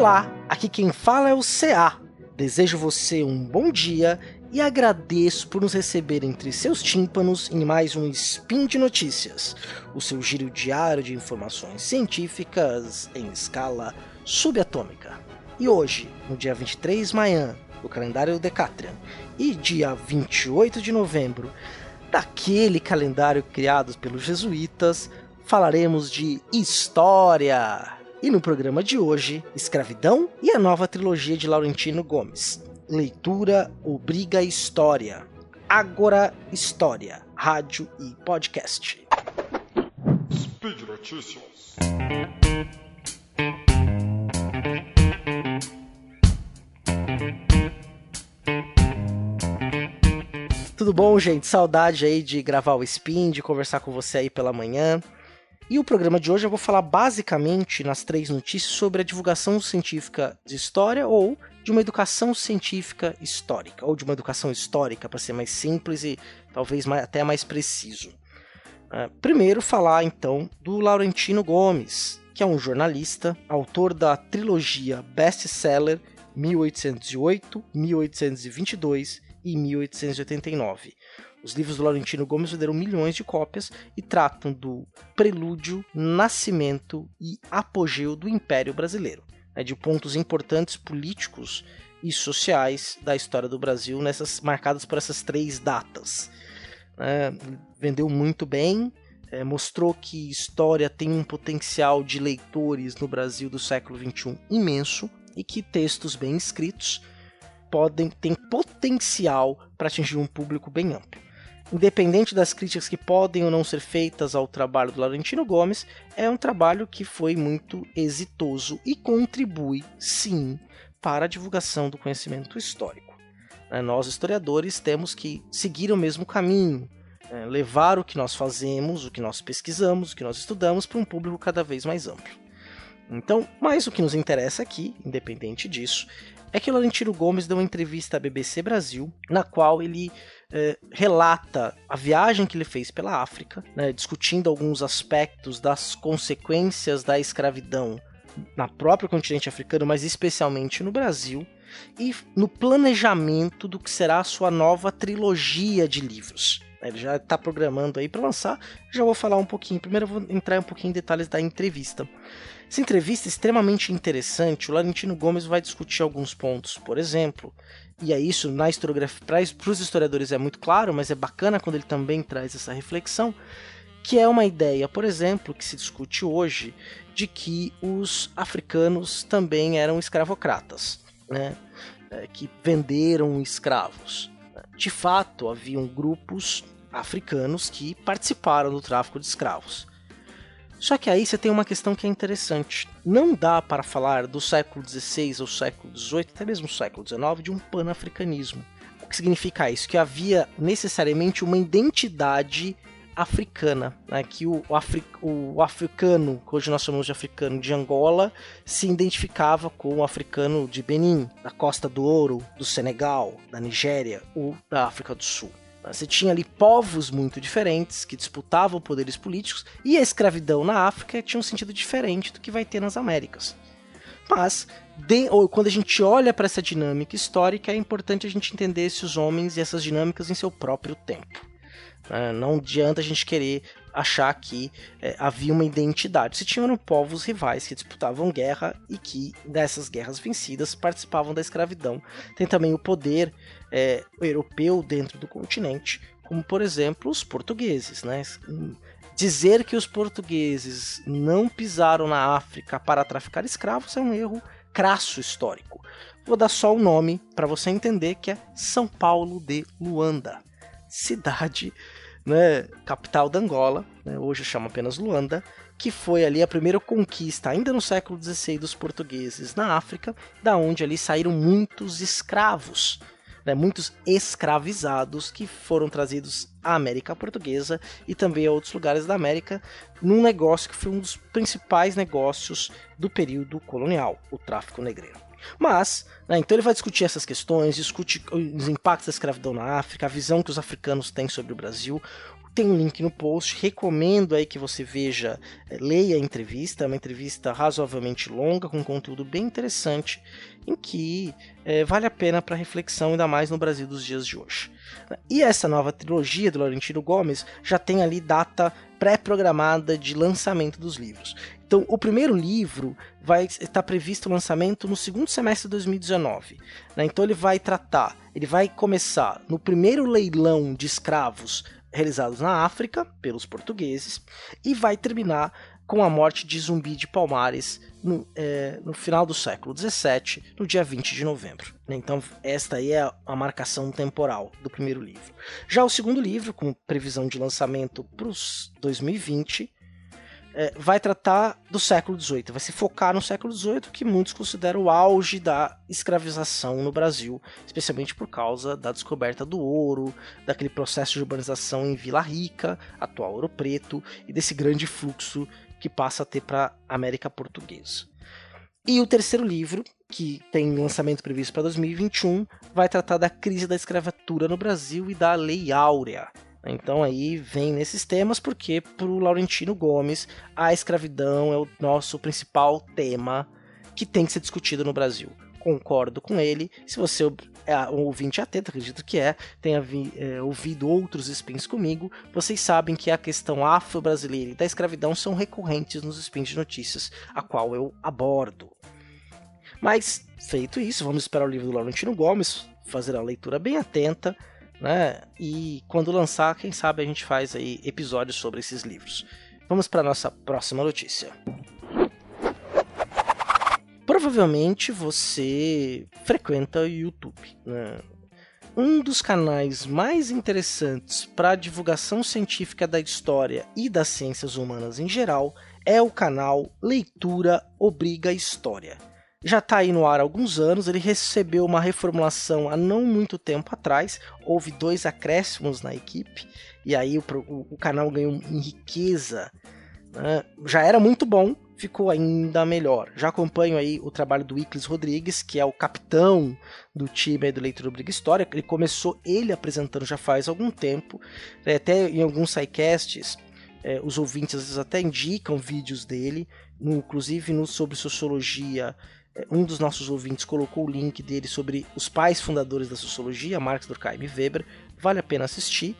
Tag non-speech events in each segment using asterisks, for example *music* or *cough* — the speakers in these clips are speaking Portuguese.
Olá, aqui quem fala é o CA. Desejo você um bom dia e agradeço por nos receber entre seus tímpanos em mais um Spin de Notícias, o seu giro diário de informações científicas em escala subatômica. E hoje, no dia 23 de manhã do calendário Decatrian e dia 28 de novembro daquele calendário criado pelos jesuítas, falaremos de história. E no programa de hoje, Escravidão e a nova trilogia de Laurentino Gomes. Leitura obriga história. Agora História, rádio e podcast. Speed Notícias. Tudo bom, gente? Saudade aí de gravar o Spin, de conversar com você aí pela manhã. E o programa de hoje eu vou falar basicamente nas três notícias sobre a divulgação científica de história ou de uma educação científica histórica, ou de uma educação histórica, para ser mais simples e talvez mais, até mais preciso. Uh, primeiro, falar então do Laurentino Gomes, que é um jornalista, autor da trilogia best-seller 1808, 1822 e 1889 os livros do Laurentino Gomes venderam milhões de cópias e tratam do prelúdio, nascimento e apogeu do Império Brasileiro, né, de pontos importantes políticos e sociais da história do Brasil, nessas marcadas por essas três datas. É, vendeu muito bem, é, mostrou que história tem um potencial de leitores no Brasil do século XXI imenso e que textos bem escritos podem têm potencial para atingir um público bem amplo independente das críticas que podem ou não ser feitas ao trabalho do Laurentino Gomes, é um trabalho que foi muito exitoso e contribui, sim, para a divulgação do conhecimento histórico. É, nós, historiadores, temos que seguir o mesmo caminho, é, levar o que nós fazemos, o que nós pesquisamos, o que nós estudamos para um público cada vez mais amplo. Então, mais o que nos interessa aqui, independente disso, é que o Laurentino Gomes deu uma entrevista à BBC Brasil, na qual ele é, relata a viagem que ele fez pela África, né, discutindo alguns aspectos das consequências da escravidão na próprio continente africano, mas especialmente no Brasil, e no planejamento do que será a sua nova trilogia de livros. Ele já está programando aí para lançar. Já vou falar um pouquinho. Primeiro eu vou entrar um pouquinho em detalhes da entrevista. Essa entrevista é extremamente interessante. O Laurentino Gomes vai discutir alguns pontos, por exemplo, e é isso na historiografia, para os historiadores é muito claro, mas é bacana quando ele também traz essa reflexão, que é uma ideia, por exemplo, que se discute hoje, de que os africanos também eram escravocratas, né? É, que venderam escravos. De fato, haviam grupos africanos que participaram do tráfico de escravos. Só que aí você tem uma questão que é interessante. Não dá para falar do século XVI ou século XVIII, até mesmo século XIX, de um panafricanismo. O que significa isso? Que havia necessariamente uma identidade africana, né? que o, afri o africano, que hoje nós chamamos de africano de Angola, se identificava com o africano de Benin, da Costa do Ouro, do Senegal, da Nigéria ou da África do Sul. Você tinha ali povos muito diferentes que disputavam poderes políticos e a escravidão na África tinha um sentido diferente do que vai ter nas Américas. Mas, de, quando a gente olha para essa dinâmica histórica, é importante a gente entender esses homens e essas dinâmicas em seu próprio tempo. É, não adianta a gente querer achar que é, havia uma identidade. Se tinham povos rivais que disputavam guerra e que dessas guerras vencidas participavam da escravidão. Tem também o poder é, europeu dentro do continente, como por exemplo os portugueses. Né? Dizer que os portugueses não pisaram na África para traficar escravos é um erro crasso histórico. Vou dar só o nome para você entender que é São Paulo de Luanda, cidade, né, capital da Angola, né, hoje chama apenas Luanda, que foi ali a primeira conquista, ainda no século XVI, dos portugueses na África, da onde ali saíram muitos escravos né, muitos escravizados que foram trazidos à América Portuguesa e também a outros lugares da América, num negócio que foi um dos principais negócios do período colonial, o tráfico negreiro. Mas, né, então ele vai discutir essas questões, discute os impactos da escravidão na África, a visão que os africanos têm sobre o Brasil, tem um link no post, recomendo aí que você veja, eh, leia a entrevista, é uma entrevista razoavelmente longa, com conteúdo bem interessante, em que é, vale a pena para reflexão, ainda mais no Brasil dos dias de hoje. E essa nova trilogia do Laurentino Gomes já tem ali data pré-programada de lançamento dos livros. Então, o primeiro livro vai estar previsto o lançamento no segundo semestre de 2019. Né? Então, ele vai tratar, ele vai começar no primeiro leilão de escravos realizados na África pelos portugueses e vai terminar com a morte de Zumbi de Palmares no, é, no final do século XVII, no dia 20 de novembro. Então, esta aí é a marcação temporal do primeiro livro. Já o segundo livro, com previsão de lançamento para os 2020, é, vai tratar do século XVIII, vai se focar no século XVIII, que muitos consideram o auge da escravização no Brasil, especialmente por causa da descoberta do ouro, daquele processo de urbanização em Vila Rica, atual Ouro Preto, e desse grande fluxo que passa a ter para a América Portuguesa. E o terceiro livro, que tem lançamento previsto para 2021, vai tratar da crise da escravatura no Brasil e da Lei Áurea, então aí vem nesses temas porque para o Laurentino Gomes a escravidão é o nosso principal tema que tem que ser discutido no Brasil. Concordo com ele. Se você é um ouvinte atento, acredito que é, tenha vi, é, ouvido outros spins comigo, vocês sabem que a questão afro-brasileira e da escravidão são recorrentes nos spins de notícias, a qual eu abordo. Mas, feito isso, vamos esperar o livro do Laurentino Gomes, fazer a leitura bem atenta né? E quando lançar, quem sabe a gente faz aí episódios sobre esses livros. Vamos para nossa próxima notícia. Provavelmente você frequenta o YouTube. Né? Um dos canais mais interessantes para a divulgação científica da história e das ciências humanas em geral é o canal Leitura Obriga História já está aí no ar há alguns anos. Ele recebeu uma reformulação há não muito tempo atrás. Houve dois acréscimos na equipe e aí o, o, o canal ganhou em riqueza. Né? Já era muito bom, ficou ainda melhor. Já acompanho aí o trabalho do Iclis Rodrigues, que é o capitão do time do Leitura Obriga História. Ele começou ele apresentando já faz algum tempo, é, até em alguns sidecasts. É, os ouvintes às vezes até indicam vídeos dele, no, inclusive no sobre sociologia um dos nossos ouvintes colocou o link dele sobre os pais fundadores da sociologia, Marx, Durkheim e Weber. Vale a pena assistir.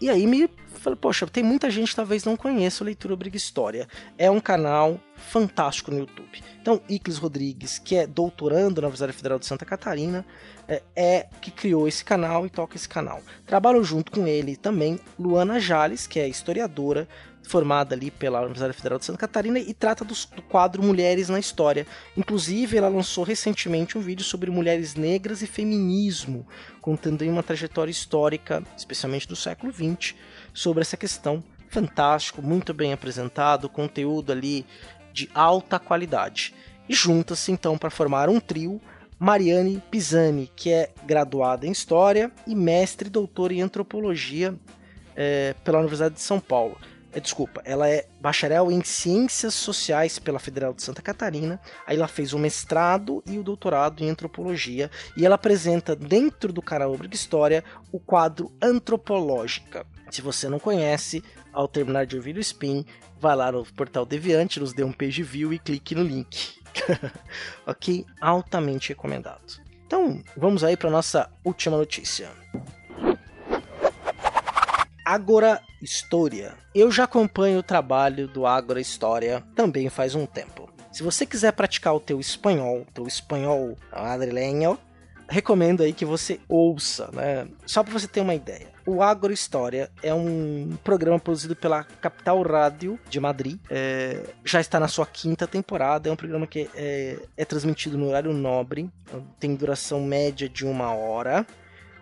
E aí me falei, poxa, tem muita gente que talvez não conheça o Leitura Obriga História. É um canal fantástico no YouTube. Então, Iclis Rodrigues, que é doutorando na Universidade Federal de Santa Catarina, é, é, que criou esse canal e toca esse canal. Trabalham junto com ele também Luana Jales, que é historiadora, formada ali pela Universidade Federal de Santa Catarina e trata do, do, quadro Mulheres na História. Inclusive, ela lançou recentemente um vídeo sobre mulheres negras e feminismo, contando uma trajetória histórica, especialmente do século XX, sobre essa questão. Fantástico, muito bem apresentado, conteúdo ali de alta qualidade. E junta-se então para formar um trio Mariane Pisani, que é graduada em História e mestre e em Antropologia é, pela Universidade de São Paulo. É, desculpa, ela é bacharel em Ciências Sociais pela Federal de Santa Catarina. Aí ela fez o mestrado e o doutorado em Antropologia. E ela apresenta dentro do canal Obriga História o quadro Antropológica. Se você não conhece, ao terminar de ouvir o Spin, vá lá no portal Deviante, nos dê um page view e clique no link. *laughs* ok? Altamente recomendado. Então, vamos aí para nossa última notícia. Agora História. Eu já acompanho o trabalho do Agora História também faz um tempo. Se você quiser praticar o teu espanhol, teu espanhol madrilenho, recomendo aí que você ouça, né? Só para você ter uma ideia. O Agro História é um programa produzido pela Capital Rádio de Madrid. É, já está na sua quinta temporada. É um programa que é, é transmitido no horário nobre. Tem duração média de uma hora.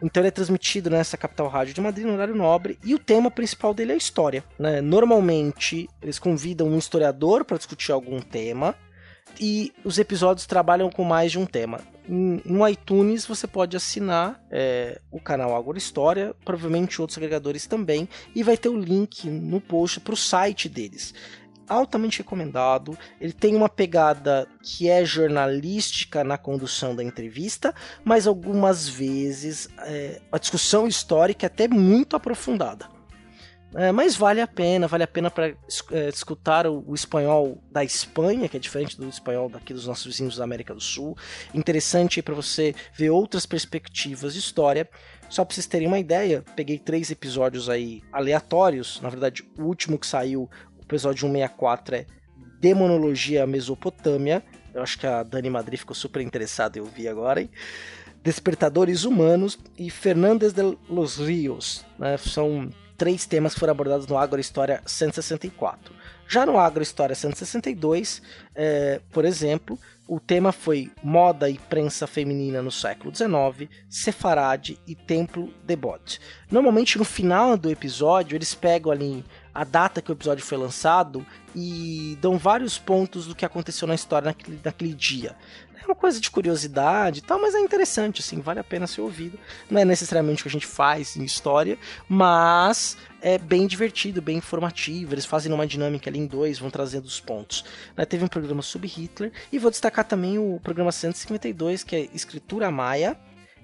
Então ele é transmitido nessa capital rádio de Madrid no horário nobre e o tema principal dele é a história. Né? Normalmente eles convidam um historiador para discutir algum tema e os episódios trabalham com mais de um tema. No iTunes você pode assinar é, o canal Agora História, provavelmente outros agregadores também, e vai ter o link no post para o site deles. altamente recomendado. Ele tem uma pegada que é jornalística na condução da entrevista, mas algumas vezes é, a discussão histórica é até muito aprofundada. É, mas vale a pena, vale a pena para é, escutar o, o, espanhol da Espanha, que é diferente do espanhol daqui dos nossos vizinhos da América do Sul. Interessante para você ver outras perspectivas de história. Só para vocês terem uma ideia, peguei três episódios aí aleatórios. Na verdade, o último que saiu, o episódio 164, é Demonologia Mesopotâmia. Eu acho que a Dani Madrid ficou super interessada, eu vi agora, hein? Despertadores Humanos e Fernandes de los Rios. Né? São três temas que foram abordados no Agro História 164. Já no Agro História 162, é, por exemplo, o tema foi Moda e Prensa Feminina no século XIX, Sefarade e Templo de Bod. Normalmente no final do episódio eles pegam ali a data que o episódio foi lançado e dão vários pontos do que aconteceu na história naquele, naquele dia. É uma coisa de curiosidade e tal, mas é interessante, assim, vale a pena ser ouvido. Não é necessariamente o que a gente faz em história, mas é bem divertido, bem informativo. Eles fazem uma dinâmica ali em dois, vão trazendo os pontos. Né, teve um programa sobre Hitler, e vou destacar também o programa 152, que é Escritura Maia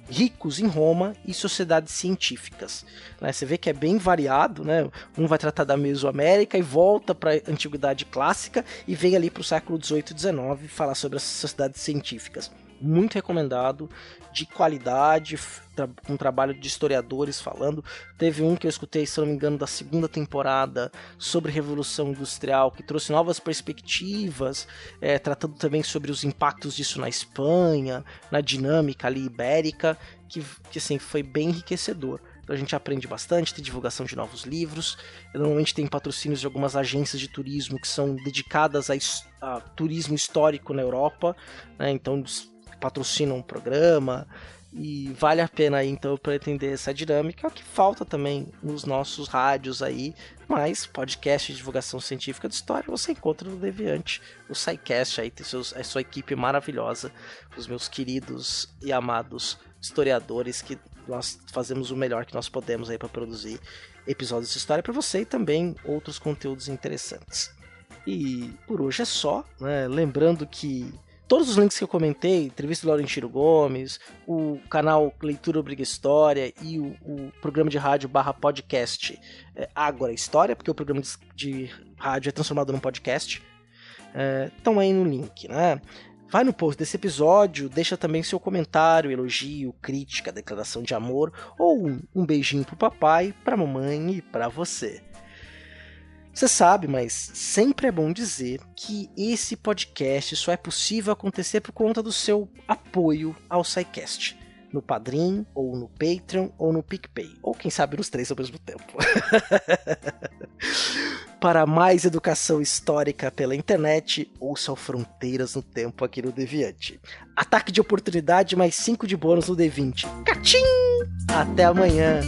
ricos em Roma e sociedades científicas. Né? Você vê que é bem variado, né? Um vai tratar da Mesoamérica e volta para a antiguidade clássica e vem ali para o século 18 e 19 falar sobre as sociedades científicas muito recomendado, de qualidade, tra trabalho de historiadores falando. Teve um que eu escutei, se não me engano, da segunda temporada sobre Revolução Industrial, que trouxe novas perspectivas, é, tratando também sobre os impactos disso na Espanha, na dinâmica ali ibérica, que, que assim, foi bem enriquecedor. Então a gente aprende bastante, tem divulgação de novos livros. Normalmente tem patrocínios de algumas agências de turismo que são dedicadas a, a turismo histórico na Europa. Né? Então patrocinam um programa e vale a pena aí então para entender essa dinâmica, que falta também nos nossos rádios aí, mas podcast de divulgação científica de história você encontra no Deviante, o SciCast aí tem seus, a sua equipe maravilhosa, os meus queridos e amados historiadores que nós fazemos o melhor que nós podemos aí para produzir episódios de história para você e também outros conteúdos interessantes. E por hoje é só, né? Lembrando que Todos os links que eu comentei, entrevista do Laurentino Gomes, o canal Leitura Obriga História e o, o programa de rádio barra podcast é, Agora História, porque o programa de, de rádio é transformado num podcast, estão é, aí no link, né? Vai no post desse episódio, deixa também seu comentário, elogio, crítica, declaração de amor ou um, um beijinho pro papai, pra mamãe e pra você. Você sabe, mas sempre é bom dizer que esse podcast só é possível acontecer por conta do seu apoio ao SciCast. No Padrim, ou no Patreon, ou no PicPay. Ou quem sabe nos três ao mesmo tempo. *laughs* Para mais educação histórica pela internet, ouça o Fronteiras no Tempo aqui no Deviante. Ataque de oportunidade mais 5 de bônus no D20. Catim! Até amanhã!